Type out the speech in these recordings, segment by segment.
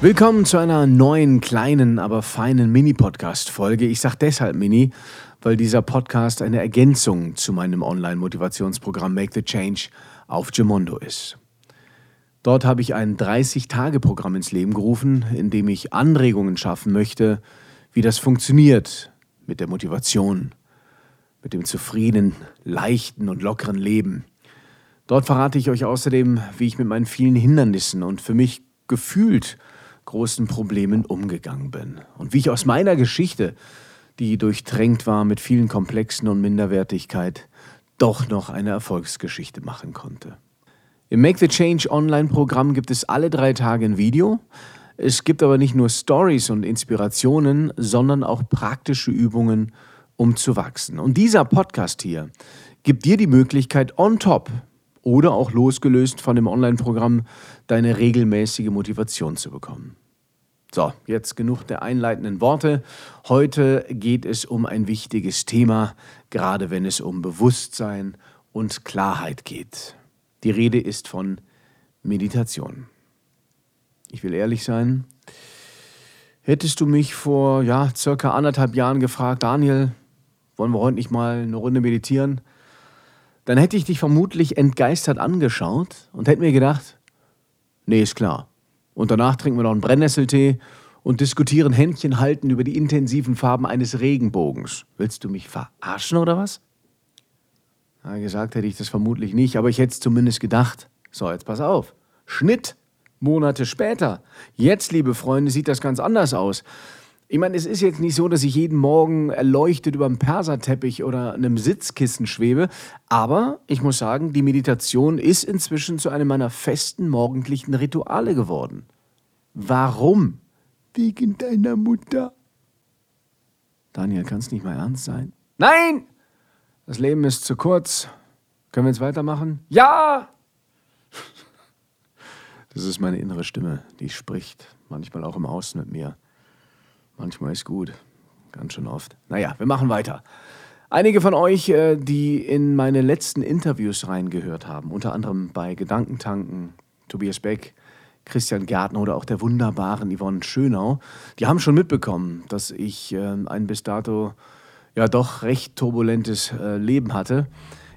Willkommen zu einer neuen, kleinen, aber feinen Mini-Podcast-Folge. Ich sage deshalb Mini, weil dieser Podcast eine Ergänzung zu meinem Online-Motivationsprogramm Make the Change auf Gemondo ist. Dort habe ich ein 30-Tage-Programm ins Leben gerufen, in dem ich Anregungen schaffen möchte, wie das funktioniert mit der Motivation, mit dem zufriedenen, leichten und lockeren Leben. Dort verrate ich euch außerdem, wie ich mit meinen vielen Hindernissen und für mich gefühlt großen Problemen umgegangen bin. Und wie ich aus meiner Geschichte, die durchtränkt war mit vielen Komplexen und Minderwertigkeit, doch noch eine Erfolgsgeschichte machen konnte. Im Make the Change Online-Programm gibt es alle drei Tage ein Video. Es gibt aber nicht nur Stories und Inspirationen, sondern auch praktische Übungen, um zu wachsen. Und dieser Podcast hier gibt dir die Möglichkeit, on top oder auch losgelöst von dem Online-Programm deine regelmäßige Motivation zu bekommen. So, jetzt genug der einleitenden Worte. Heute geht es um ein wichtiges Thema, gerade wenn es um Bewusstsein und Klarheit geht. Die Rede ist von Meditation. Ich will ehrlich sein, hättest du mich vor ja, circa anderthalb Jahren gefragt, Daniel, wollen wir heute nicht mal eine Runde meditieren? Dann hätte ich dich vermutlich entgeistert angeschaut und hätte mir gedacht, nee, ist klar, und danach trinken wir noch einen Brennnesseltee und diskutieren Händchen halten über die intensiven Farben eines Regenbogens. Willst du mich verarschen oder was? Ja, gesagt hätte ich das vermutlich nicht, aber ich hätte es zumindest gedacht. So, jetzt pass auf. Schnitt. Monate später. Jetzt, liebe Freunde, sieht das ganz anders aus. Ich meine, es ist jetzt nicht so, dass ich jeden Morgen erleuchtet über einem Perserteppich oder einem Sitzkissen schwebe, aber ich muss sagen, die Meditation ist inzwischen zu einem meiner festen morgendlichen Rituale geworden. Warum? Wegen deiner Mutter. Daniel, kann es nicht mal ernst sein? Nein! Das Leben ist zu kurz. Können wir jetzt weitermachen? Ja! Das ist meine innere Stimme, die spricht, manchmal auch im Außen mit mir. Manchmal ist gut. Ganz schön oft. Naja, wir machen weiter. Einige von euch, äh, die in meine letzten Interviews reingehört haben, unter anderem bei Gedankentanken, Tobias Beck, Christian Gärtner oder auch der wunderbaren Yvonne Schönau, die haben schon mitbekommen, dass ich äh, ein bis dato ja doch recht turbulentes äh, Leben hatte.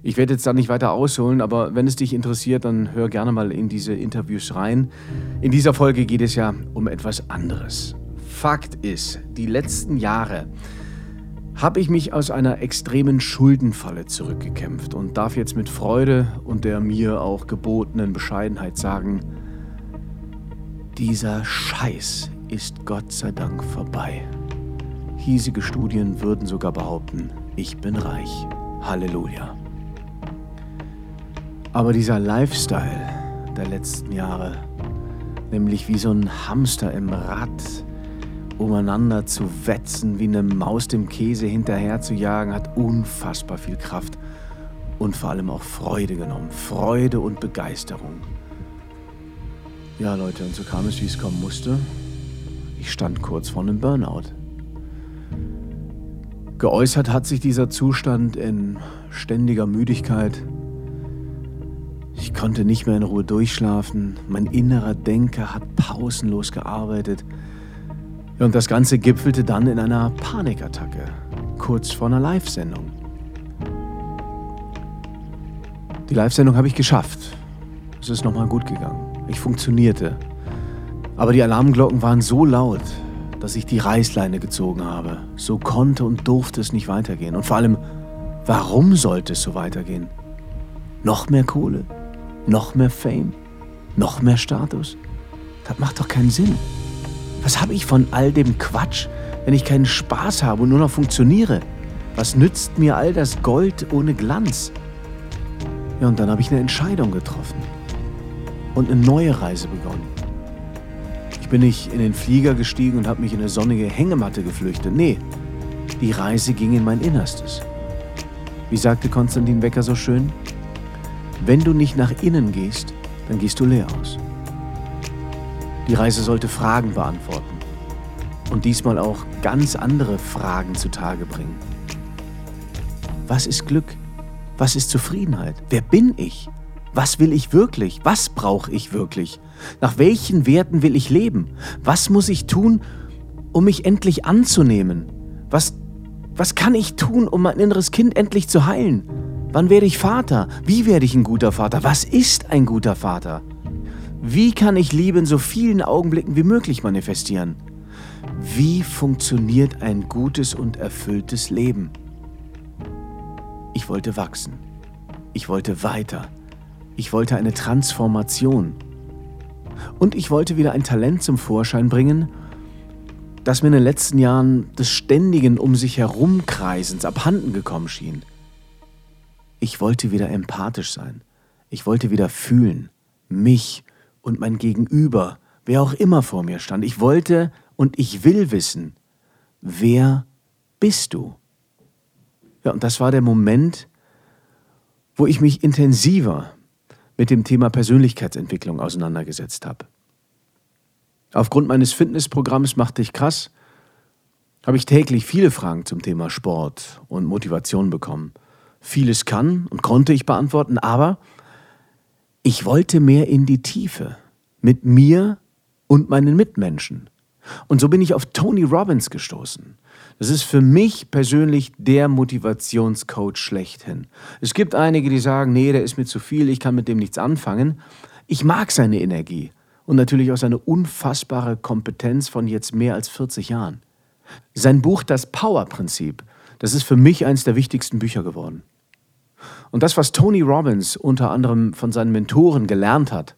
Ich werde jetzt da nicht weiter ausholen, aber wenn es dich interessiert, dann hör gerne mal in diese Interviews rein. In dieser Folge geht es ja um etwas anderes. Fakt ist, die letzten Jahre habe ich mich aus einer extremen Schuldenfalle zurückgekämpft und darf jetzt mit Freude und der mir auch gebotenen Bescheidenheit sagen, dieser Scheiß ist Gott sei Dank vorbei. Hiesige Studien würden sogar behaupten, ich bin reich. Halleluja. Aber dieser Lifestyle der letzten Jahre, nämlich wie so ein Hamster im Rad, umeinander zu wetzen, wie eine Maus dem Käse hinterher zu jagen, hat unfassbar viel Kraft und vor allem auch Freude genommen. Freude und Begeisterung. Ja, Leute, und so kam es, wie es kommen musste. Ich stand kurz vor einem Burnout. Geäußert hat sich dieser Zustand in ständiger Müdigkeit. Ich konnte nicht mehr in Ruhe durchschlafen. Mein innerer Denker hat pausenlos gearbeitet. Und das Ganze gipfelte dann in einer Panikattacke, kurz vor einer Live-Sendung. Die Live-Sendung habe ich geschafft. Es ist nochmal gut gegangen. Ich funktionierte. Aber die Alarmglocken waren so laut, dass ich die Reißleine gezogen habe. So konnte und durfte es nicht weitergehen. Und vor allem, warum sollte es so weitergehen? Noch mehr Kohle? Noch mehr Fame? Noch mehr Status? Das macht doch keinen Sinn. Was habe ich von all dem Quatsch, wenn ich keinen Spaß habe und nur noch funktioniere? Was nützt mir all das Gold ohne Glanz? Ja, und dann habe ich eine Entscheidung getroffen und eine neue Reise begonnen. Ich bin nicht in den Flieger gestiegen und habe mich in eine sonnige Hängematte geflüchtet. Nee, die Reise ging in mein Innerstes. Wie sagte Konstantin Wecker so schön? Wenn du nicht nach innen gehst, dann gehst du leer aus. Die Reise sollte Fragen beantworten und diesmal auch ganz andere Fragen zutage bringen. Was ist Glück? Was ist Zufriedenheit? Wer bin ich? Was will ich wirklich? Was brauche ich wirklich? Nach welchen Werten will ich leben? Was muss ich tun, um mich endlich anzunehmen? Was, was kann ich tun, um mein inneres Kind endlich zu heilen? Wann werde ich Vater? Wie werde ich ein guter Vater? Was ist ein guter Vater? Wie kann ich Liebe in so vielen Augenblicken wie möglich manifestieren? Wie funktioniert ein gutes und erfülltes Leben? Ich wollte wachsen. Ich wollte weiter. Ich wollte eine Transformation. Und ich wollte wieder ein Talent zum Vorschein bringen, das mir in den letzten Jahren des ständigen um sich herumkreisens abhanden gekommen schien. Ich wollte wieder empathisch sein. Ich wollte wieder fühlen, mich und mein Gegenüber, wer auch immer vor mir stand. Ich wollte und ich will wissen, wer bist du? Ja, und das war der Moment, wo ich mich intensiver mit dem Thema Persönlichkeitsentwicklung auseinandergesetzt habe. Aufgrund meines Fitnessprogramms Macht dich krass habe ich täglich viele Fragen zum Thema Sport und Motivation bekommen. Vieles kann und konnte ich beantworten, aber ich wollte mehr in die Tiefe mit mir und meinen Mitmenschen. Und so bin ich auf Tony Robbins gestoßen. Das ist für mich persönlich der Motivationscoach schlechthin. Es gibt einige, die sagen, nee, der ist mir zu viel, ich kann mit dem nichts anfangen. Ich mag seine Energie und natürlich auch seine unfassbare Kompetenz von jetzt mehr als 40 Jahren. Sein Buch Das Power-Prinzip, das ist für mich eines der wichtigsten Bücher geworden. Und das, was Tony Robbins unter anderem von seinen Mentoren gelernt hat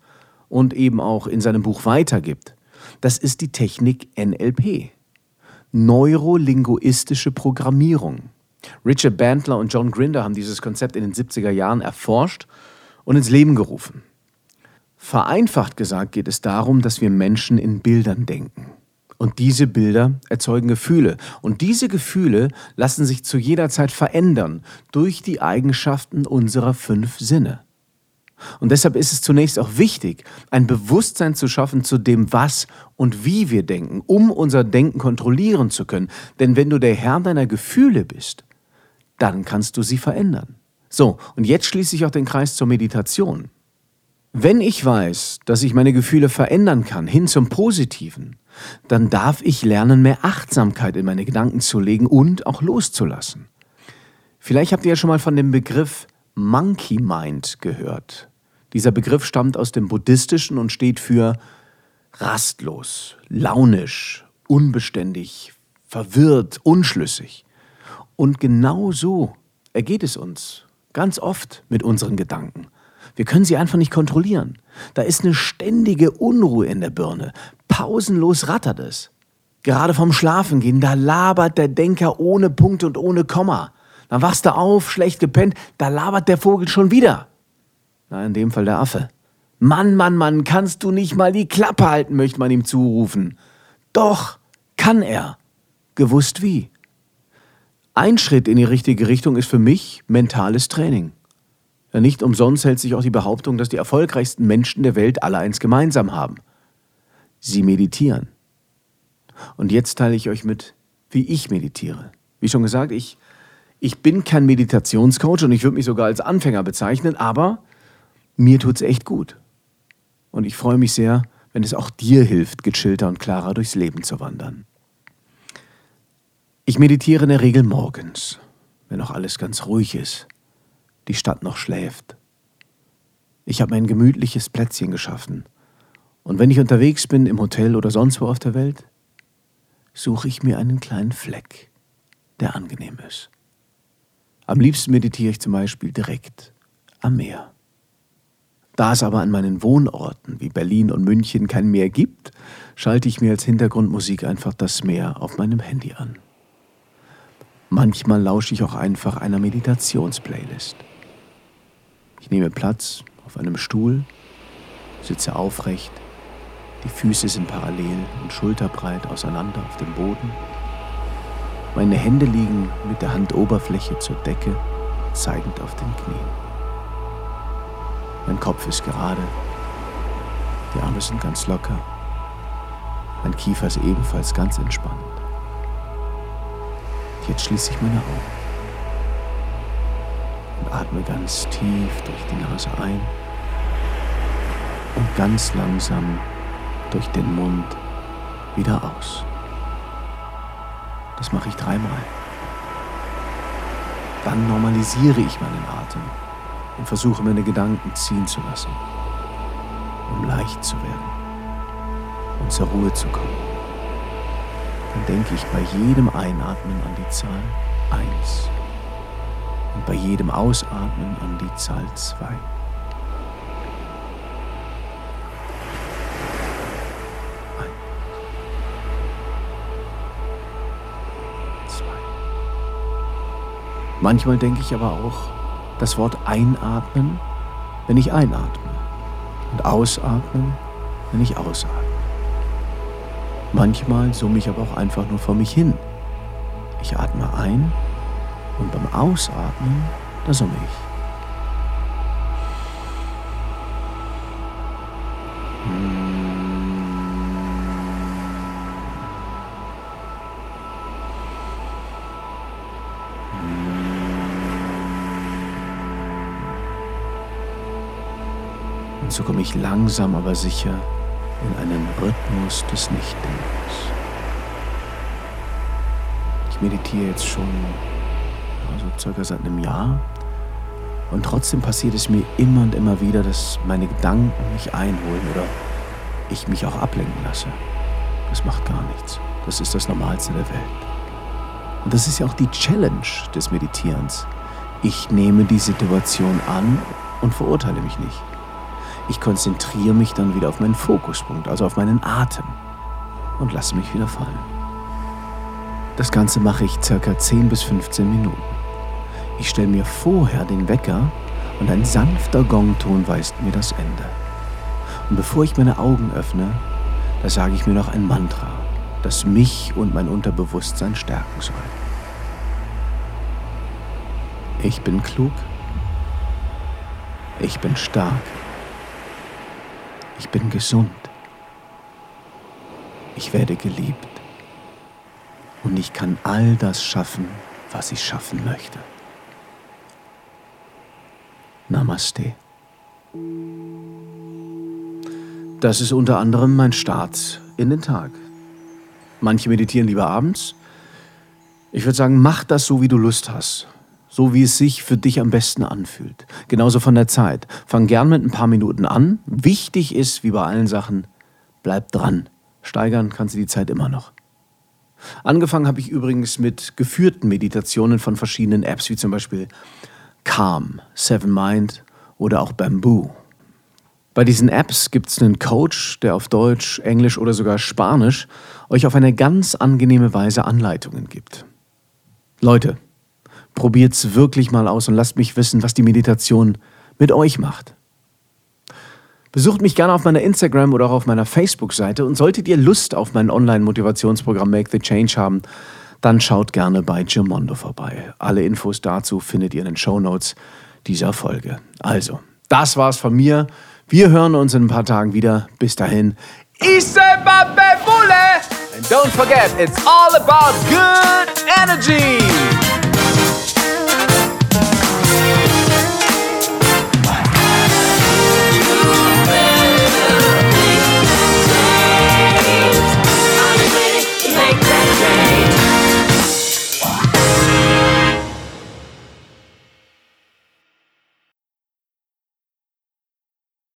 und eben auch in seinem Buch weitergibt, das ist die Technik NLP. Neurolinguistische Programmierung. Richard Bandler und John Grinder haben dieses Konzept in den 70er Jahren erforscht und ins Leben gerufen. Vereinfacht gesagt geht es darum, dass wir Menschen in Bildern denken. Und diese Bilder erzeugen Gefühle. Und diese Gefühle lassen sich zu jeder Zeit verändern durch die Eigenschaften unserer fünf Sinne. Und deshalb ist es zunächst auch wichtig, ein Bewusstsein zu schaffen zu dem, was und wie wir denken, um unser Denken kontrollieren zu können. Denn wenn du der Herr deiner Gefühle bist, dann kannst du sie verändern. So, und jetzt schließe ich auch den Kreis zur Meditation. Wenn ich weiß, dass ich meine Gefühle verändern kann, hin zum Positiven, dann darf ich lernen, mehr Achtsamkeit in meine Gedanken zu legen und auch loszulassen. Vielleicht habt ihr ja schon mal von dem Begriff Monkey Mind gehört. Dieser Begriff stammt aus dem Buddhistischen und steht für rastlos, launisch, unbeständig, verwirrt, unschlüssig. Und genau so ergeht es uns ganz oft mit unseren Gedanken. Wir können sie einfach nicht kontrollieren. Da ist eine ständige Unruhe in der Birne. Pausenlos rattert es. Gerade vom Schlafengehen, da labert der Denker ohne Punkt und ohne Komma. Dann wachst du auf, schlecht gepennt, da labert der Vogel schon wieder. Na, in dem Fall der Affe. Mann, Mann, Mann, kannst du nicht mal die Klappe halten, möchte man ihm zurufen. Doch, kann er. Gewusst wie. Ein Schritt in die richtige Richtung ist für mich mentales Training. Nicht umsonst hält sich auch die Behauptung, dass die erfolgreichsten Menschen der Welt alle eins gemeinsam haben. Sie meditieren. Und jetzt teile ich euch mit, wie ich meditiere. Wie schon gesagt, ich, ich bin kein Meditationscoach und ich würde mich sogar als Anfänger bezeichnen, aber mir tut's echt gut. Und ich freue mich sehr, wenn es auch dir hilft, gechillter und klarer durchs Leben zu wandern. Ich meditiere in der Regel morgens, wenn noch alles ganz ruhig ist, die Stadt noch schläft. Ich habe mein gemütliches Plätzchen geschaffen. Und wenn ich unterwegs bin, im Hotel oder sonst wo auf der Welt, suche ich mir einen kleinen Fleck, der angenehm ist. Am liebsten meditiere ich zum Beispiel direkt am Meer. Da es aber an meinen Wohnorten wie Berlin und München kein Meer gibt, schalte ich mir als Hintergrundmusik einfach das Meer auf meinem Handy an. Manchmal lausche ich auch einfach einer Meditationsplaylist. Ich nehme Platz auf einem Stuhl, sitze aufrecht, die Füße sind parallel und schulterbreit auseinander auf dem Boden. Meine Hände liegen mit der Handoberfläche zur Decke, zeigend auf den Knien. Mein Kopf ist gerade. Die Arme sind ganz locker. Mein Kiefer ist ebenfalls ganz entspannt. Jetzt schließe ich meine Augen atme ganz tief durch die Nase ein und ganz langsam durch den Mund wieder aus. Das mache ich dreimal. Dann normalisiere ich meinen Atem und versuche meine Gedanken ziehen zu lassen, um leicht zu werden und zur Ruhe zu kommen. Dann denke ich bei jedem Einatmen an die Zahl 1 und bei jedem Ausatmen an die Zahl 2. Manchmal denke ich aber auch das Wort einatmen, wenn ich einatme und ausatmen, wenn ich ausatme. Manchmal summe ich aber auch einfach nur vor mich hin. Ich atme ein und beim Ausatmen, da summe ich. Und so komme ich langsam aber sicher in einen Rhythmus des Nichtdenkens. Ich meditiere jetzt schon also circa seit einem Jahr und trotzdem passiert es mir immer und immer wieder, dass meine Gedanken mich einholen oder ich mich auch ablenken lasse. Das macht gar nichts. Das ist das Normalste der Welt. Und das ist ja auch die Challenge des Meditierens. Ich nehme die Situation an und verurteile mich nicht. Ich konzentriere mich dann wieder auf meinen Fokuspunkt, also auf meinen Atem und lasse mich wieder fallen. Das Ganze mache ich circa 10 bis 15 Minuten. Ich stelle mir vorher den Wecker und ein sanfter Gongton weist mir das Ende. Und bevor ich meine Augen öffne, da sage ich mir noch ein Mantra, das mich und mein Unterbewusstsein stärken soll. Ich bin klug. Ich bin stark. Ich bin gesund. Ich werde geliebt. Und ich kann all das schaffen, was ich schaffen möchte. Namaste. Das ist unter anderem mein Start in den Tag. Manche meditieren lieber abends. Ich würde sagen, mach das so, wie du Lust hast so wie es sich für dich am besten anfühlt. Genauso von der Zeit. Fang gern mit ein paar Minuten an. Wichtig ist, wie bei allen Sachen, bleib dran. Steigern kannst du die Zeit immer noch. Angefangen habe ich übrigens mit geführten Meditationen von verschiedenen Apps, wie zum Beispiel Calm, Seven Mind oder auch Bamboo. Bei diesen Apps gibt es einen Coach, der auf Deutsch, Englisch oder sogar Spanisch euch auf eine ganz angenehme Weise Anleitungen gibt. Leute, Probiert's wirklich mal aus und lasst mich wissen, was die Meditation mit euch macht. Besucht mich gerne auf meiner Instagram oder auch auf meiner Facebook-Seite und solltet ihr Lust auf mein Online-Motivationsprogramm Make the Change haben, dann schaut gerne bei Gemondo vorbei. Alle Infos dazu findet ihr in den Show Notes dieser Folge. Also, das war's von mir. Wir hören uns in ein paar Tagen wieder. Bis dahin. And don't forget, it's all about good energy.